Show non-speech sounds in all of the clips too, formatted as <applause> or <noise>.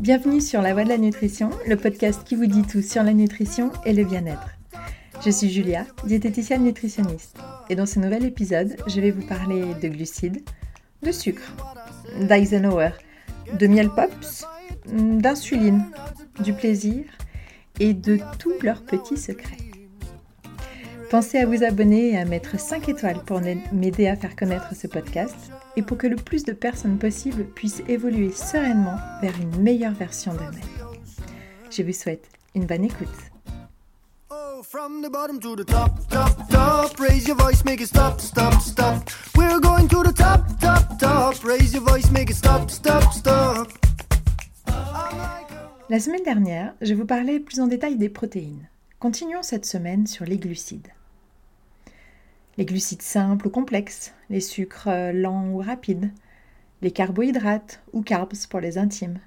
Bienvenue sur La Voie de la Nutrition, le podcast qui vous dit tout sur la nutrition et le bien-être. Je suis Julia, diététicienne nutritionniste, et dans ce nouvel épisode, je vais vous parler de glucides, de sucre, d'Eisenhower, de miel pops, d'insuline, du plaisir et de tous leurs petits secrets. Pensez à vous abonner et à mettre 5 étoiles pour m'aider à faire connaître ce podcast et pour que le plus de personnes possible puissent évoluer sereinement vers une meilleure version d'eux-mêmes. Je vous souhaite une bonne écoute. La semaine dernière, je vous parlais plus en détail des protéines. Continuons cette semaine sur les glucides. Les glucides simples ou complexes, les sucres euh, lents ou rapides, les carbohydrates ou carbs pour les intimes.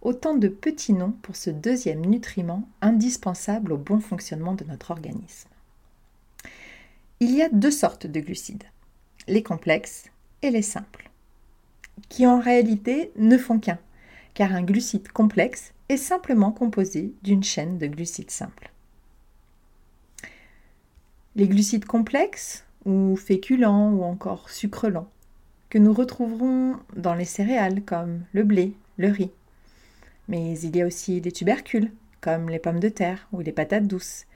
Autant de petits noms pour ce deuxième nutriment indispensable au bon fonctionnement de notre organisme. Il y a deux sortes de glucides, les complexes et les simples, qui en réalité ne font qu'un, car un glucide complexe est simplement composé d'une chaîne de glucides simples. Les glucides complexes, ou féculents, ou encore sucre lents, que nous retrouverons dans les céréales comme le blé, le riz. Mais il y a aussi des tubercules, comme les pommes de terre ou les patates douces,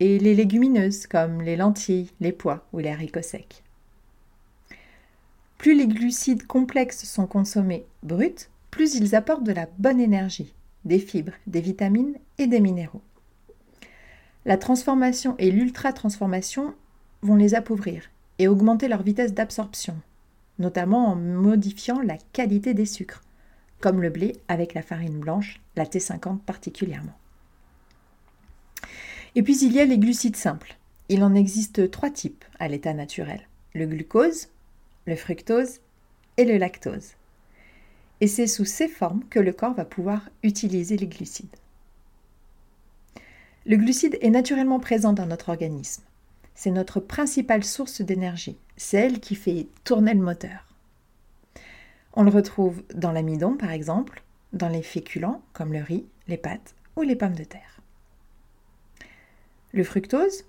et les légumineuses, comme les lentilles, les pois ou les haricots secs. Plus les glucides complexes sont consommés bruts, plus ils apportent de la bonne énergie, des fibres, des vitamines et des minéraux. La transformation et l'ultra-transformation vont les appauvrir et augmenter leur vitesse d'absorption, notamment en modifiant la qualité des sucres, comme le blé avec la farine blanche, la T50 particulièrement. Et puis il y a les glucides simples. Il en existe trois types à l'état naturel. Le glucose, le fructose et le lactose. Et c'est sous ces formes que le corps va pouvoir utiliser les glucides. Le glucide est naturellement présent dans notre organisme. C'est notre principale source d'énergie. C'est elle qui fait tourner le moteur. On le retrouve dans l'amidon, par exemple, dans les féculents, comme le riz, les pâtes ou les pommes de terre. Le fructose,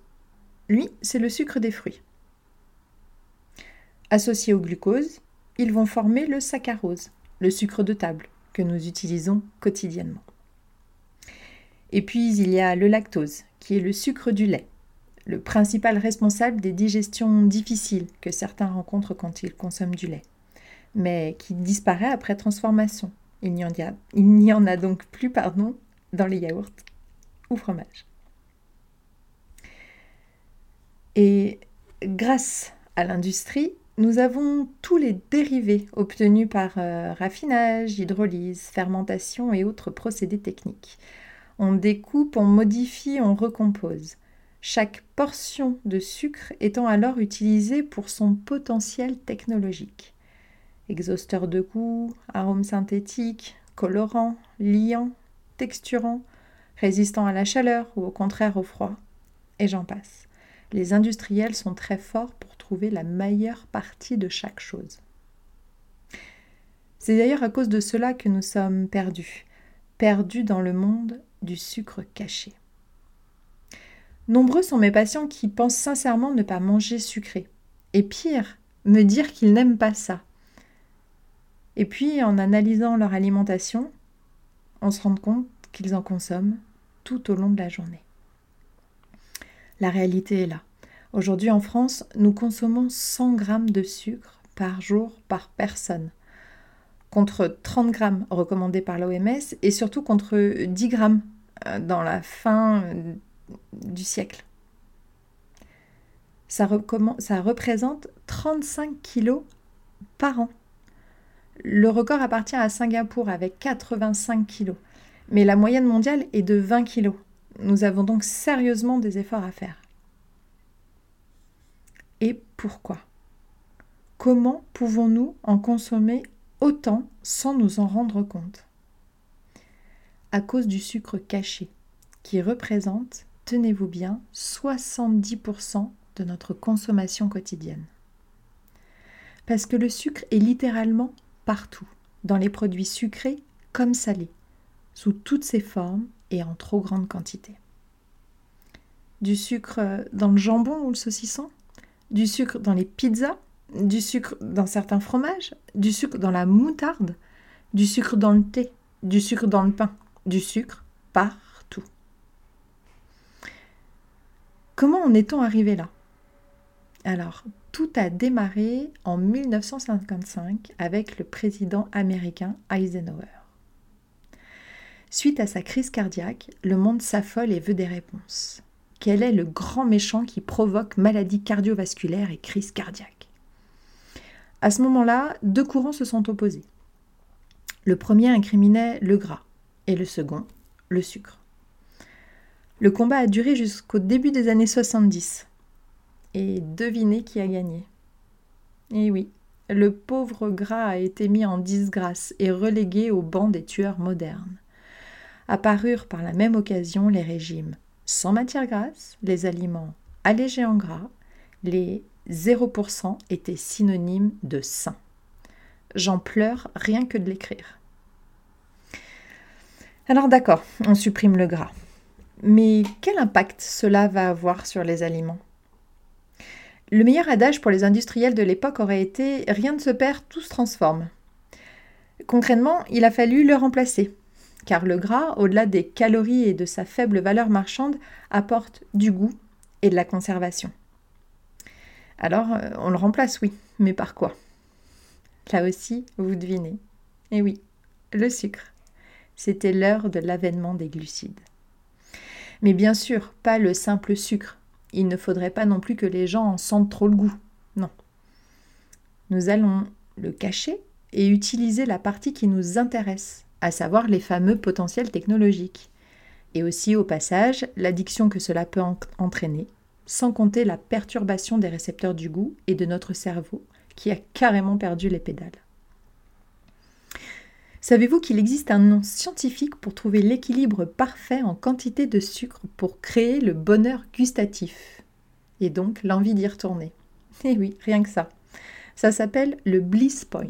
lui, c'est le sucre des fruits. Associé au glucose, ils vont former le saccharose, le sucre de table, que nous utilisons quotidiennement. Et puis il y a le lactose, qui est le sucre du lait, le principal responsable des digestions difficiles que certains rencontrent quand ils consomment du lait, mais qui disparaît après transformation. Il n'y en, a donc plus pardon, dans les yaourts ou fromages. Et grâce à l'industrie, nous avons tous les dérivés obtenus par euh, raffinage, hydrolyse, fermentation et autres procédés techniques. On découpe, on modifie, on recompose. Chaque portion de sucre étant alors utilisée pour son potentiel technologique. Exhausteur de goût, arômes synthétiques, colorants, liants, texturants, résistants à la chaleur ou au contraire au froid, et j'en passe. Les industriels sont très forts pour trouver la meilleure partie de chaque chose. C'est d'ailleurs à cause de cela que nous sommes perdus, perdus dans le monde du sucre caché. Nombreux sont mes patients qui pensent sincèrement ne pas manger sucré. Et pire, me dire qu'ils n'aiment pas ça. Et puis, en analysant leur alimentation, on se rend compte qu'ils en consomment tout au long de la journée. La réalité est là. Aujourd'hui en France, nous consommons 100 grammes de sucre par jour par personne, contre 30 grammes recommandés par l'OMS et surtout contre 10 grammes dans la fin euh, du siècle. Ça représente 35 kilos par an. Le record appartient à Singapour avec 85 kilos, mais la moyenne mondiale est de 20 kilos. Nous avons donc sérieusement des efforts à faire. Et pourquoi? Comment pouvons-nous en consommer autant sans nous en rendre compte? À cause du sucre caché, qui représente, tenez-vous bien, 70% de notre consommation quotidienne. Parce que le sucre est littéralement partout, dans les produits sucrés comme salé, sous toutes ses formes et en trop grande quantité. Du sucre dans le jambon ou le saucisson Du sucre dans les pizzas Du sucre dans certains fromages Du sucre dans la moutarde Du sucre dans le thé Du sucre dans le pain Du sucre partout. Comment en est-on arrivé là? Alors, tout a démarré en 1955 avec le président américain Eisenhower. Suite à sa crise cardiaque, le monde s'affole et veut des réponses. Quel est le grand méchant qui provoque maladie cardiovasculaire et crise cardiaque À ce moment-là, deux courants se sont opposés. Le premier incriminait le gras et le second, le sucre. Le combat a duré jusqu'au début des années 70. Et devinez qui a gagné. Eh oui, le pauvre gras a été mis en disgrâce et relégué au banc des tueurs modernes. Apparurent par la même occasion les régimes sans matière grasse, les aliments allégés en gras, les 0% étaient synonymes de sain. J'en pleure rien que de l'écrire. Alors d'accord, on supprime le gras. Mais quel impact cela va avoir sur les aliments? Le meilleur adage pour les industriels de l'époque aurait été Rien ne se perd, tout se transforme. Concrètement, il a fallu le remplacer, car le gras, au-delà des calories et de sa faible valeur marchande, apporte du goût et de la conservation. Alors, euh, on le remplace, oui, mais par quoi? Là aussi, vous devinez. Eh oui, le sucre. C'était l'heure de l'avènement des glucides. Mais bien sûr, pas le simple sucre, il ne faudrait pas non plus que les gens en sentent trop le goût. Non. Nous allons le cacher et utiliser la partie qui nous intéresse, à savoir les fameux potentiels technologiques. Et aussi au passage l'addiction que cela peut entraîner, sans compter la perturbation des récepteurs du goût et de notre cerveau qui a carrément perdu les pédales. Savez-vous qu'il existe un nom scientifique pour trouver l'équilibre parfait en quantité de sucre pour créer le bonheur gustatif? Et donc l'envie d'y retourner Eh oui, rien que ça. Ça s'appelle le bliss point.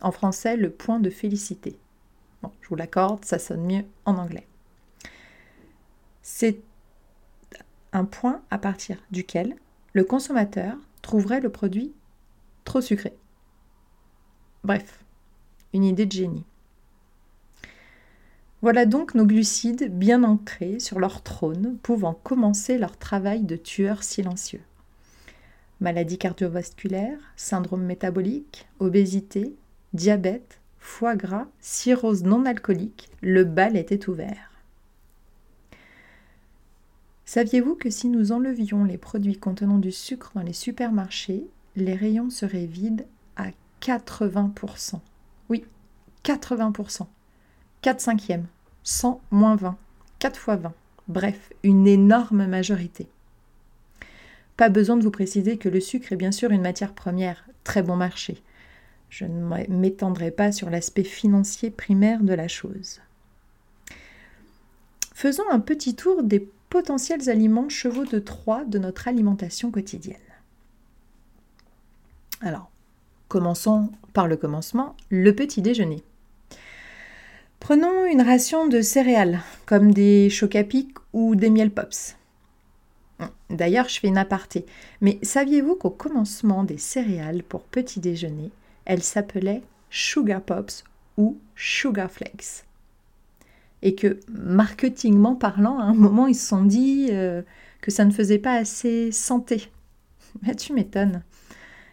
En français, le point de félicité. Bon, je vous l'accorde, ça sonne mieux en anglais. C'est un point à partir duquel le consommateur trouverait le produit trop sucré. Bref, une idée de génie. Voilà donc nos glucides bien ancrés sur leur trône, pouvant commencer leur travail de tueurs silencieux. Maladie cardiovasculaire, syndrome métabolique, obésité, diabète, foie gras, cirrhose non alcoolique, le bal était ouvert. Saviez-vous que si nous enlevions les produits contenant du sucre dans les supermarchés, les rayons seraient vides à 80% Oui, 80%. 4 cinquièmes, 100 moins 20, 4 fois 20, bref, une énorme majorité. Pas besoin de vous préciser que le sucre est bien sûr une matière première, très bon marché. Je ne m'étendrai pas sur l'aspect financier primaire de la chose. Faisons un petit tour des potentiels aliments chevaux de Troie de notre alimentation quotidienne. Alors, commençons par le commencement, le petit déjeuner. Prenons une ration de céréales, comme des chocs ou des miel pops. D'ailleurs, je fais une aparté, mais saviez-vous qu'au commencement des céréales pour petit déjeuner, elles s'appelaient Sugar Pops ou Sugar Flakes? Et que, marketingment parlant, à un moment, ils se sont dit euh, que ça ne faisait pas assez santé. <laughs> Mais tu m'étonnes.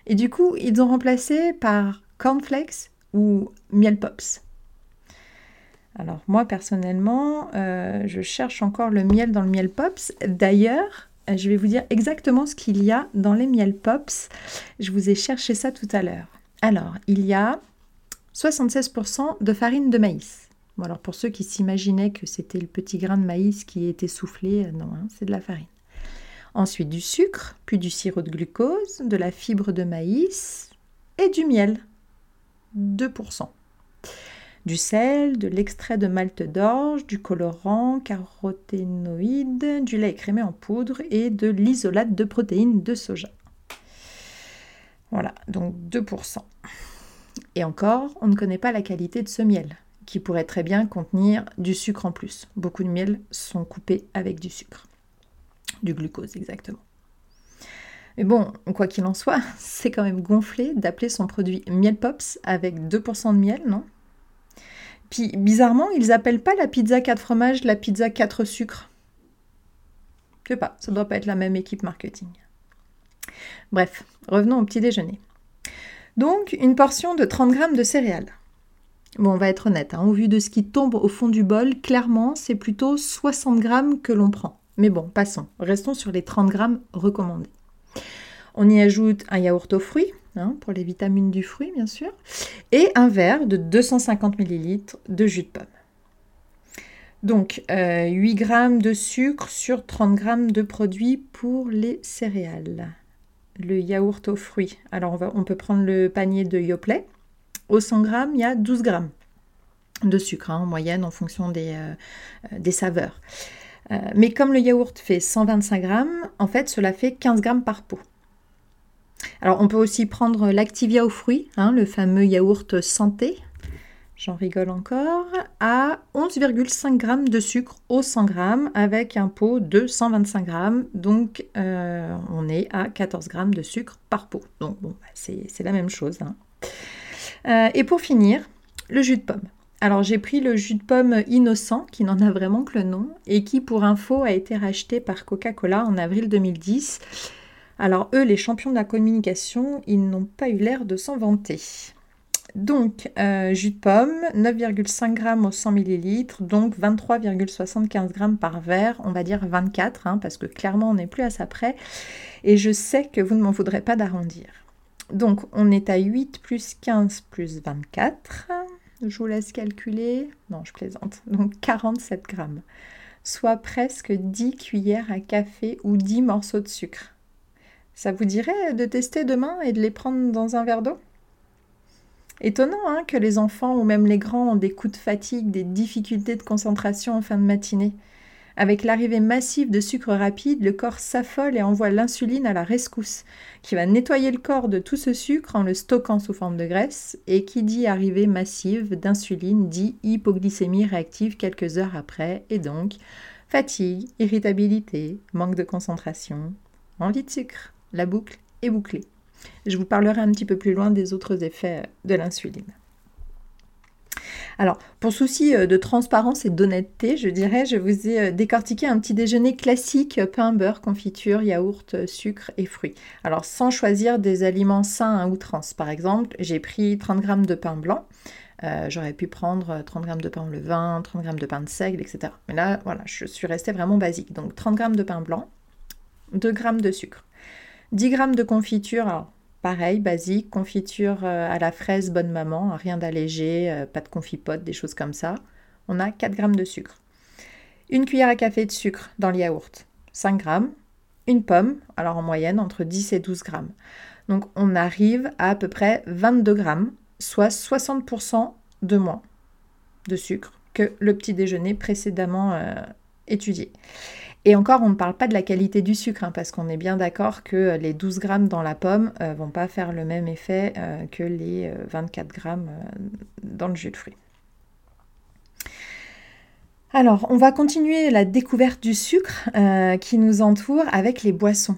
Et du coup, ils ont remplacé par cornflakes ou miel pops. Alors moi personnellement, euh, je cherche encore le miel dans le miel pops. D'ailleurs, euh, je vais vous dire exactement ce qu'il y a dans les miel pops. Je vous ai cherché ça tout à l'heure. Alors, il y a 76% de farine de maïs. Bon, alors pour ceux qui s'imaginaient que c'était le petit grain de maïs qui était soufflé, euh, non, hein, c'est de la farine. Ensuite du sucre, puis du sirop de glucose, de la fibre de maïs et du miel. 2% du sel, de l'extrait de malt d'orge, du colorant, caroténoïde, du lait écrémé en poudre et de l'isolate de protéines de soja. Voilà, donc 2%. Et encore, on ne connaît pas la qualité de ce miel. qui pourrait très bien contenir du sucre en plus. Beaucoup de miels sont coupés avec du sucre, du glucose exactement. Mais bon, quoi qu'il en soit, <laughs> c'est quand même gonflé d'appeler son produit Miel Pops avec 2% de miel, non? Puis bizarrement, ils appellent pas la pizza 4 fromages la pizza 4 sucres. Je sais pas, ça doit pas être la même équipe marketing. Bref, revenons au petit déjeuner. Donc, une portion de 30 g de céréales. Bon, on va être honnête, hein, au vu de ce qui tombe au fond du bol, clairement, c'est plutôt 60 g que l'on prend. Mais bon, passons, restons sur les 30 g recommandés. On y ajoute un yaourt aux fruits, hein, pour les vitamines du fruit bien sûr, et un verre de 250 ml de jus de pomme. Donc 8 euh, g de sucre sur 30 g de produits pour les céréales. Le yaourt aux fruits. Alors on, peut prendre le panier de Yoplait. Au 100 g, il y a 12 g de sucre hein, en moyenne en fonction des, euh, euh, saveurs. mais comme le yaourt fait 125 g, en fait cela fait 15 g par pot. Alors on peut aussi prendre l'Activia aux fruits, hein, le fameux yaourt santé, j'en rigole encore, à 11,5 g de sucre au 100 g avec un pot de 125 g. Donc euh, on est à 14 g de sucre par pot. Donc bon, bah, c'est la même chose. Hein. Euh, et pour finir, le jus de pomme. Alors j'ai pris le jus de pomme innocent, qui n'en a vraiment que le nom, et qui pour info a été racheté par Coca-Cola en avril 2010. Alors eux, les champions de la communication, ils n'ont pas eu l'air de s'en vanter. Donc, euh, jus de pomme, 9,5 g au 100 ml, donc 23,75 g par verre, on va dire 24, hein, parce que clairement on n'est plus à ça près. Et je sais que vous ne m'en voudrez pas d'arrondir. Donc, on est à 8 plus 15 plus 24. Je vous laisse calculer. Non, je plaisante. Donc, 47 g. Soit presque 10 cuillères à café ou 10 morceaux de sucre. Ça vous dirait de tester demain et de les prendre dans un verre d'eau? Étonnant hein, que les enfants ou même les grands ont des coups de fatigue, des difficultés de concentration en fin de matinée. Avec l'arrivée massive de sucre rapide, le corps s'affole et envoie l'insuline à la rescousse, qui va nettoyer le corps de tout ce sucre en le stockant sous forme de graisse, et qui dit arrivée massive d'insuline dit hypoglycémie réactive quelques heures après, et donc fatigue, irritabilité, manque de concentration, envie de sucre la boucle est bouclée. Je vous parlerai un petit peu plus loin des autres effets de l'insuline. Alors, pour souci euh, de transparence et d'honnêteté, je dirais, je vous ai euh, décortiqué un petit déjeuner classique, euh, pain, beurre, confiture, yaourt, sucre et fruits. Alors, sans choisir des aliments sains à outrance. Par exemple, j'ai pris 30 g de pain blanc. J'aurais pu prendre 30 g de pain levain, 30 g de pain de seigle, etc. Mais là, voilà, je suis restée vraiment basique. Donc, 30 g de pain blanc, 2 g de sucre. 10 g de confiture, alors pareil, basique, confiture euh, à la fraise bonne maman, rien d'allégé, euh, pas de confipote, des choses comme ça. On a 4 g de sucre. Une cuillère à café de sucre dans le yaourt, 5 g. Une pomme, alors en moyenne entre 10 et 12 g. Donc on arrive à à peu près 22 g, soit 60% de moins de sucre que le petit déjeuner précédemment euh, étudié. Et encore, on ne parle pas de la qualité du sucre, hein, parce qu'on est bien d'accord que les 12 grammes dans la pomme euh, vont pas faire le même effet euh, que les 24 euh, grammes dans le jus de fruits. Alors, on va continuer la découverte du sucre qui nous entoure avec les boissons.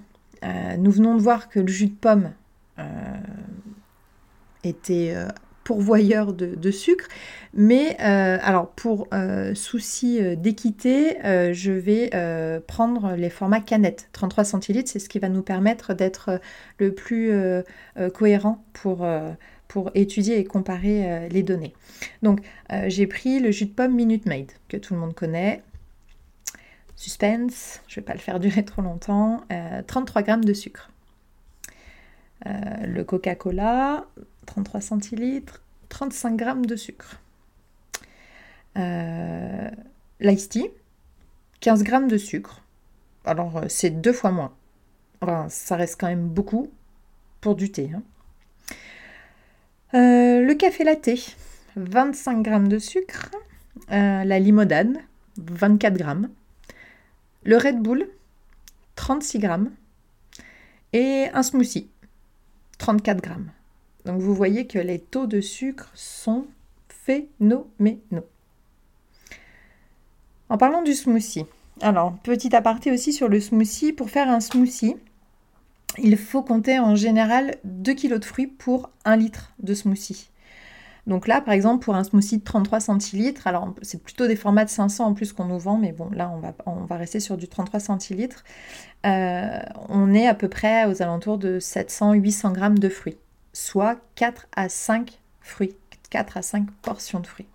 nous venons de voir que le jus de pomme était pourvoyeur de, sucre. Mais euh, alors pour euh, souci euh, d'équité, je vais prendre les formats canettes. 33 centilitres, c'est ce qui va nous permettre d'être le plus cohérent pour, étudier et comparer les données. Donc j'ai pris le jus de pomme Minute Maid, que tout le monde connaît. Suspense, je ne vais pas le faire durer trop longtemps. 33 grammes de sucre. le Coca-Cola, 33 centilitres, 35 g de sucre. Euh, L'ice tea, 15 g de sucre. Alors, euh, c'est deux fois moins. Enfin, ça reste quand même beaucoup pour du thé. Hein. Euh, le café latte, 25 g de sucre. Euh, la limonade, 24 g. Le Red Bull, 36 g. Et un smoothie, 34 g. Donc vous voyez que les taux de sucre sont phénoménaux. En parlant du smoothie, alors petit aparté aussi sur le smoothie, pour faire un smoothie, il faut compter en général 2 kg de fruits pour 1 litre de smoothie. Donc là, par exemple, pour un smoothie de 33 centilitres, alors c'est plutôt des formats de 500 en plus qu'on nous vend, mais bon, là, on va, on va rester sur du 33 centilitres. Euh, on est à peu près aux alentours de 700-800 grammes de fruits, soit 4 à 5 fruits, 4 à 5 portions de fruits.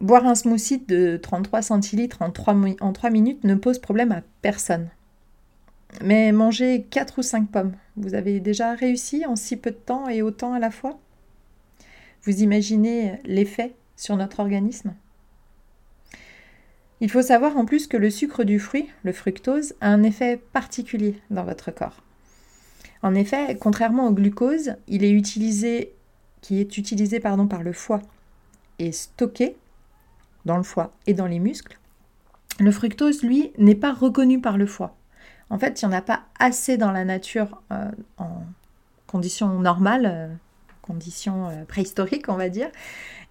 Boire un smoothie de 33 centilitres en 3, en 3 minutes ne pose problème à personne. Mais manger 4 ou 5 pommes, vous avez déjà réussi en si peu de temps et autant à la fois? Vous imaginez l'effet sur notre organisme? Il faut savoir en plus que le sucre du fruit, le fructose, a un effet particulier dans votre corps. En effet, contrairement au glucose, il est utilisé, qui est utilisé pardon, par le foie et stocké dans le foie et dans les muscles, le fructose, lui, n'est pas reconnu par le foie. En fait, il n'y en a pas assez dans la nature euh, en conditions normales, euh, conditions euh, préhistoriques, on va dire.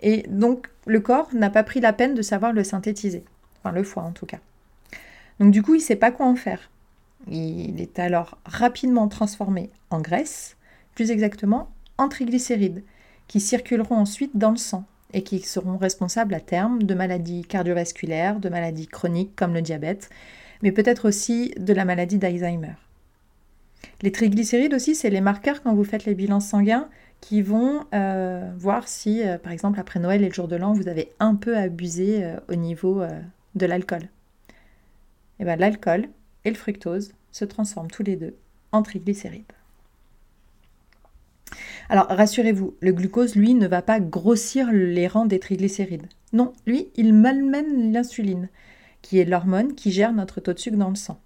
Et donc, le corps n'a pas pris la peine de savoir le synthétiser. Enfin, le foie en tout cas. Donc, du coup, il ne sait pas quoi en faire. Il est alors rapidement transformé en graisse, plus exactement en triglycérides, qui circuleront ensuite dans le sang et qui seront responsables à terme de maladies cardiovasculaires, de maladies chroniques comme le diabète, mais peut-être aussi de la maladie d'Alzheimer. Les triglycérides aussi, c'est les marqueurs quand vous faites les bilans sanguins qui vont euh, voir si, euh, par exemple, après Noël et le jour de l'an, vous avez un peu abusé euh, au niveau de l'alcool. Et bien l'alcool et le fructose se transforment tous les deux en triglycérides. Alors rassurez-vous, le glucose, lui, ne va pas grossir les rangs des triglycérides. Non, lui, il malmène l'insuline, qui est l'hormone qui gère notre taux de sucre dans le sang.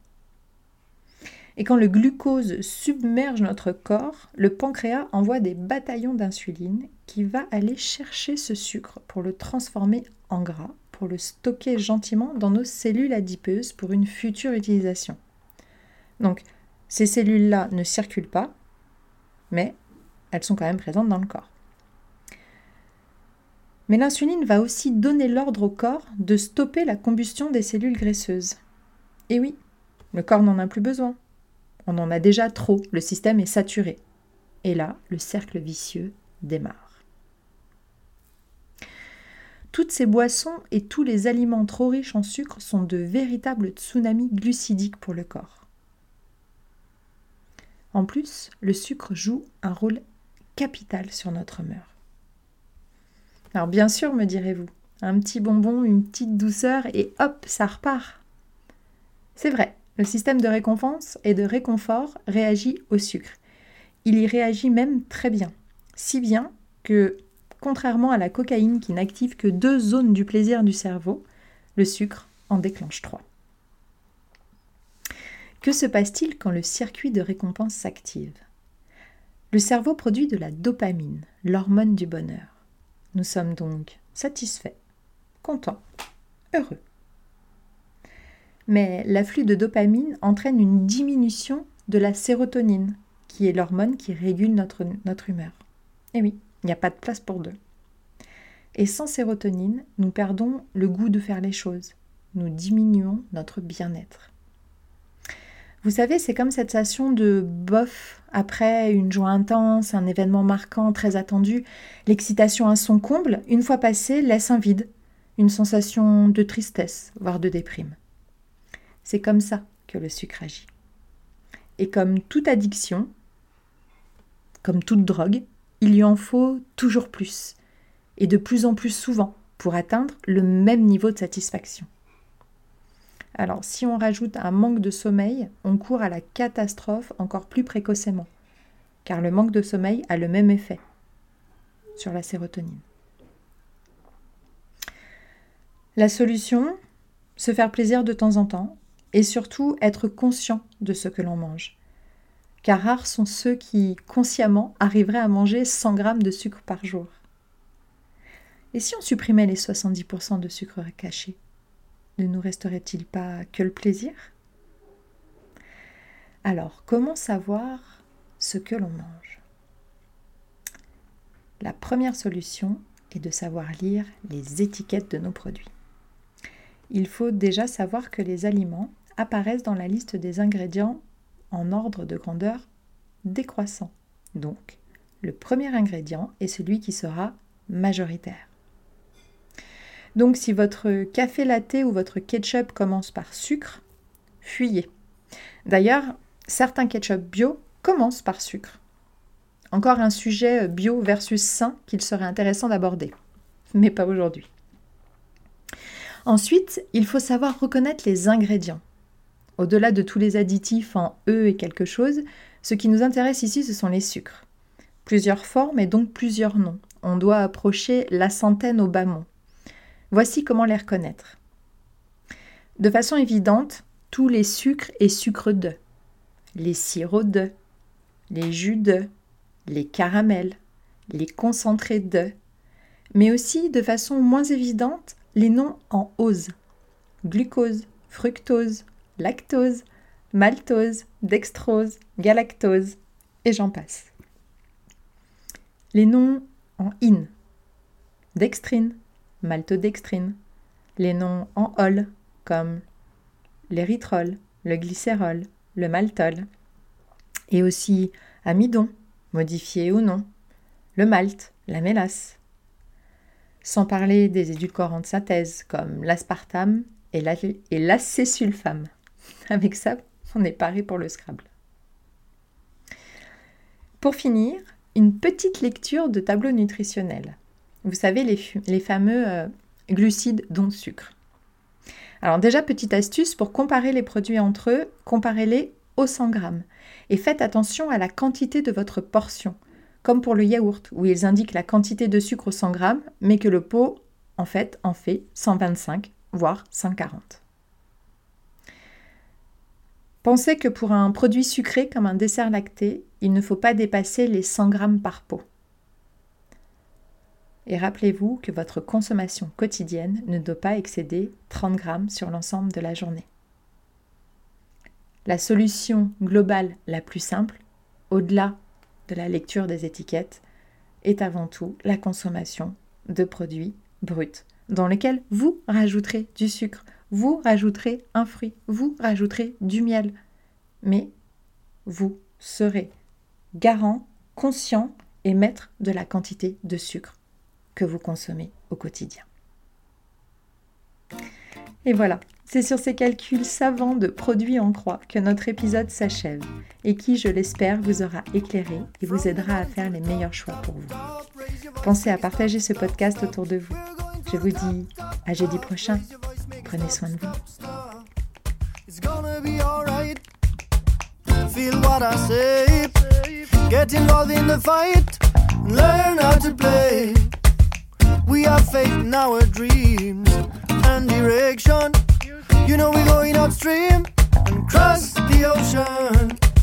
Et quand le glucose submerge notre corps, le pancréas envoie des bataillons d'insuline qui va aller chercher ce sucre pour le transformer en gras, pour le stocker gentiment dans nos cellules adipeuses pour une future utilisation. Donc, ces cellules-là ne circulent pas, mais elles sont quand même présentes dans le corps. Mais l'insuline va aussi donner l'ordre au corps de stopper la combustion des cellules graisseuses. Et oui, le corps n'en a plus besoin. On en a déjà trop, le système est saturé. Et là, le cercle vicieux démarre. Toutes ces boissons et tous les aliments trop riches en sucre sont de véritables tsunamis glucidiques pour le corps. En plus, le sucre joue un rôle capital sur notre humeur. Alors bien sûr, me direz-vous, un petit bonbon, une petite douceur et hop, ça repart. C'est vrai, le système de récompense et de réconfort réagit au sucre. Il y réagit même très bien. Si bien que, contrairement à la cocaïne qui n'active que deux zones du plaisir du cerveau, le sucre en déclenche trois. Que se passe-t-il quand le circuit de récompense s'active? Le cerveau produit de la dopamine, l'hormone du bonheur. Nous sommes donc satisfaits, contents, heureux mais l'afflux de dopamine entraîne une diminution de la sérotonine, qui est l'hormone qui régule notre, notre humeur. Et oui, il n'y a pas de place pour deux. Et sans sérotonine, nous perdons le goût de faire les choses. Nous diminuons notre bien-être. Vous savez, c'est comme cette sensation de bof après une joie intense, un événement marquant, très attendu. L'excitation à son comble, une fois passée, laisse un vide, une sensation de tristesse, voire de déprime. C'est comme ça que le sucre agit. Et comme toute addiction, comme toute drogue, il lui en faut toujours plus, et de plus en plus souvent, pour atteindre le même niveau de satisfaction. Alors, si on rajoute un manque de sommeil, on court à la catastrophe encore plus précocement, car le manque de sommeil a le même effet sur la sérotonine. La solution, se faire plaisir de temps en temps, et surtout être conscient de ce que l'on mange. Car rares sont ceux qui, consciemment, arriveraient à manger 100 grammes de sucre par jour. Et si on supprimait les 70% de sucre caché, ne nous resterait-il pas que le plaisir? Alors, comment savoir ce que l'on mange? La première solution est de savoir lire les étiquettes de nos produits. Il faut déjà savoir que les aliments apparaissent dans la liste des ingrédients en ordre de grandeur décroissant. Donc, le premier ingrédient est celui qui sera majoritaire. Donc si votre café latte ou votre ketchup commence par sucre, fuyez. D'ailleurs, certains ketchup bio commencent par sucre. Encore un sujet bio versus sain qu'il serait intéressant d'aborder, mais pas aujourd'hui. Ensuite, il faut savoir reconnaître les ingrédients. Au-delà de tous les additifs en E et quelque chose, ce qui nous intéresse ici, ce sont les sucres. Plusieurs formes et donc plusieurs noms. On doit approcher la centaine au bas mot. Voici comment les reconnaître. De façon évidente, tous les sucres et sucres de, les sirops de, les jus de, les caramels, les concentrés de, mais aussi de façon moins évidente les noms en ose glucose, fructose, lactose, maltose, dextrose, galactose, et j'en passe. Les noms en in dextrine, maltodextrine, les noms en ol comme l'érythrol, le glycérol, le maltol, et aussi amidon, modifié ou non, le malt, la mélasse. Sans parler des édulcorants de synthèse comme l'aspartame et l'acésulfame. <laughs> Avec ça, on est paré pour le Scrabble. Pour finir, une petite lecture de tableau nutritionnel. Vous savez, les, fameux euh, glucides dont sucre. Alors déjà, petite astuce, pour comparer les produits entre eux, comparez-les au 100 grammes. Et faites attention à la quantité de votre portion, comme pour le yaourt, où ils indiquent la quantité de sucre au 100 grammes, mais que le pot, en fait, en fait 125, voire 140. Pensez que pour un produit sucré comme un dessert lacté, il ne faut pas dépasser les 100 grammes par pot. Et rappelez-vous que votre consommation quotidienne ne doit pas excéder 30 grammes sur l'ensemble de la journée. La solution globale la plus simple, au-delà de la lecture des étiquettes, est avant tout la consommation de produits bruts dans lesquels vous rajouterez du sucre vous rajouterez un fruit, vous rajouterez du miel. Mais vous serez garant, conscient et maître de la quantité de sucre que vous consommez au quotidien. Et voilà, c'est sur ces calculs savants de produits en croix que notre épisode s'achève et qui, je l'espère, vous aura éclairé et vous aidera à faire les meilleurs choix pour vous. Pensez à partager ce podcast autour de vous. Je vous dis à jeudi prochain it's gonna be all right feel what i say Get involved in the fight, learn how to play. We have faith in our dreams and direction. You know we're going upstream and cross the ocean.